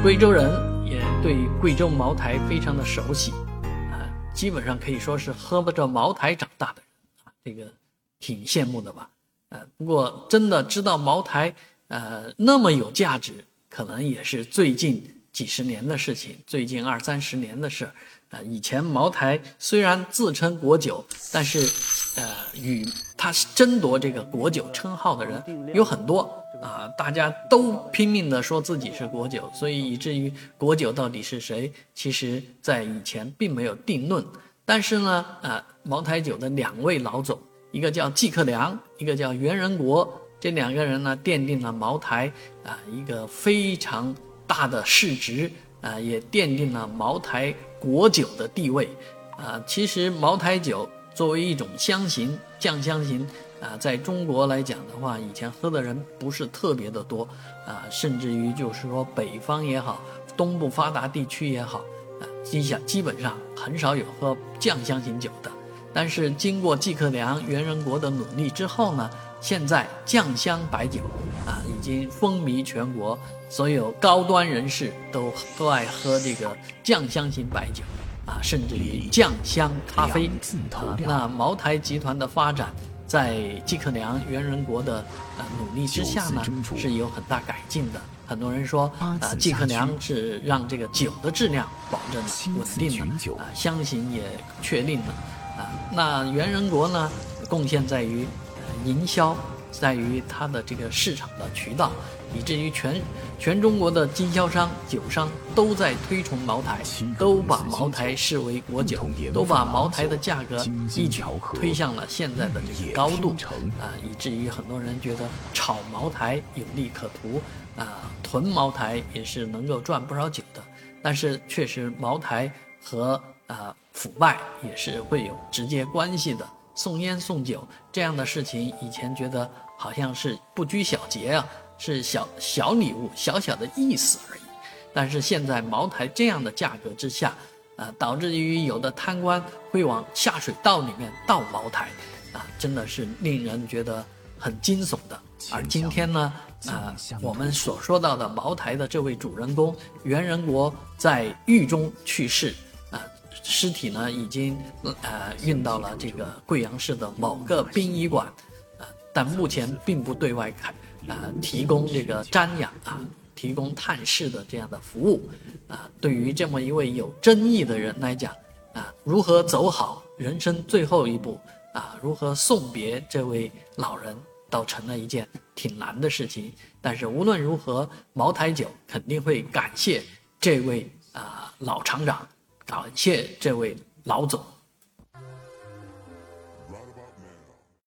贵州人，也对贵州茅台非常的熟悉，啊，基本上可以说是喝不着茅台长大的，啊，这个挺羡慕的吧？呃，不过真的知道茅台，呃，那么有价值，可能也是最近几十年的事情，最近二三十年的事儿。啊，以前茅台虽然自称国酒，但是，呃，与他争夺这个国酒称号的人有很多啊，大家都拼命的说自己是国酒，所以以至于国酒到底是谁，其实在以前并没有定论。但是呢，啊，茅台酒的两位老总，一个叫季克良，一个叫袁仁国，这两个人呢，奠定了茅台啊一个非常大的市值。啊，也奠定了茅台国酒的地位。啊，其实茅台酒作为一种香型酱香型，啊，在中国来讲的话，以前喝的人不是特别的多。啊，甚至于就是说北方也好，东部发达地区也好，啊，基下基本上很少有喝酱香型酒的。但是经过季克良、袁仁国的努力之后呢？现在酱香白酒啊，已经风靡全国，所有高端人士都都爱喝这个酱香型白酒啊，甚至于酱香咖啡啊。那茅台集团的发展，在季克良、袁仁国的呃努力之下呢，是有很大改进的。很多人说啊，季克良是让这个酒的质量保证稳定了啊，香型也确定了啊。那袁仁国呢，贡献在于。营销在于它的这个市场的渠道，以至于全全中国的经销商、酒商都在推崇茅台，都把茅台视为国酒，都把茅台的价格一举推向了现在的这个高度啊，以至于很多人觉得炒茅台有利可图啊，囤茅台也是能够赚不少酒的。但是确实，茅台和啊腐败也是会有直接关系的。送烟送酒这样的事情，以前觉得好像是不拘小节啊，是小小礼物、小小的意思而已。但是现在茅台这样的价格之下，啊，导致于有的贪官会往下水道里面倒茅台，啊，真的是令人觉得很惊悚的。而今天呢，啊，我们所说到的茅台的这位主人公袁仁国在狱中去世。尸体呢，已经呃运到了这个贵阳市的某个殡仪馆，呃，但目前并不对外开，呃，提供这个瞻仰啊，提供探视的这样的服务，啊，对于这么一位有争议的人来讲，啊，如何走好人生最后一步，啊，如何送别这位老人，倒成了一件挺难的事情。但是无论如何，茅台酒肯定会感谢这位啊老厂长。感谢这位老总。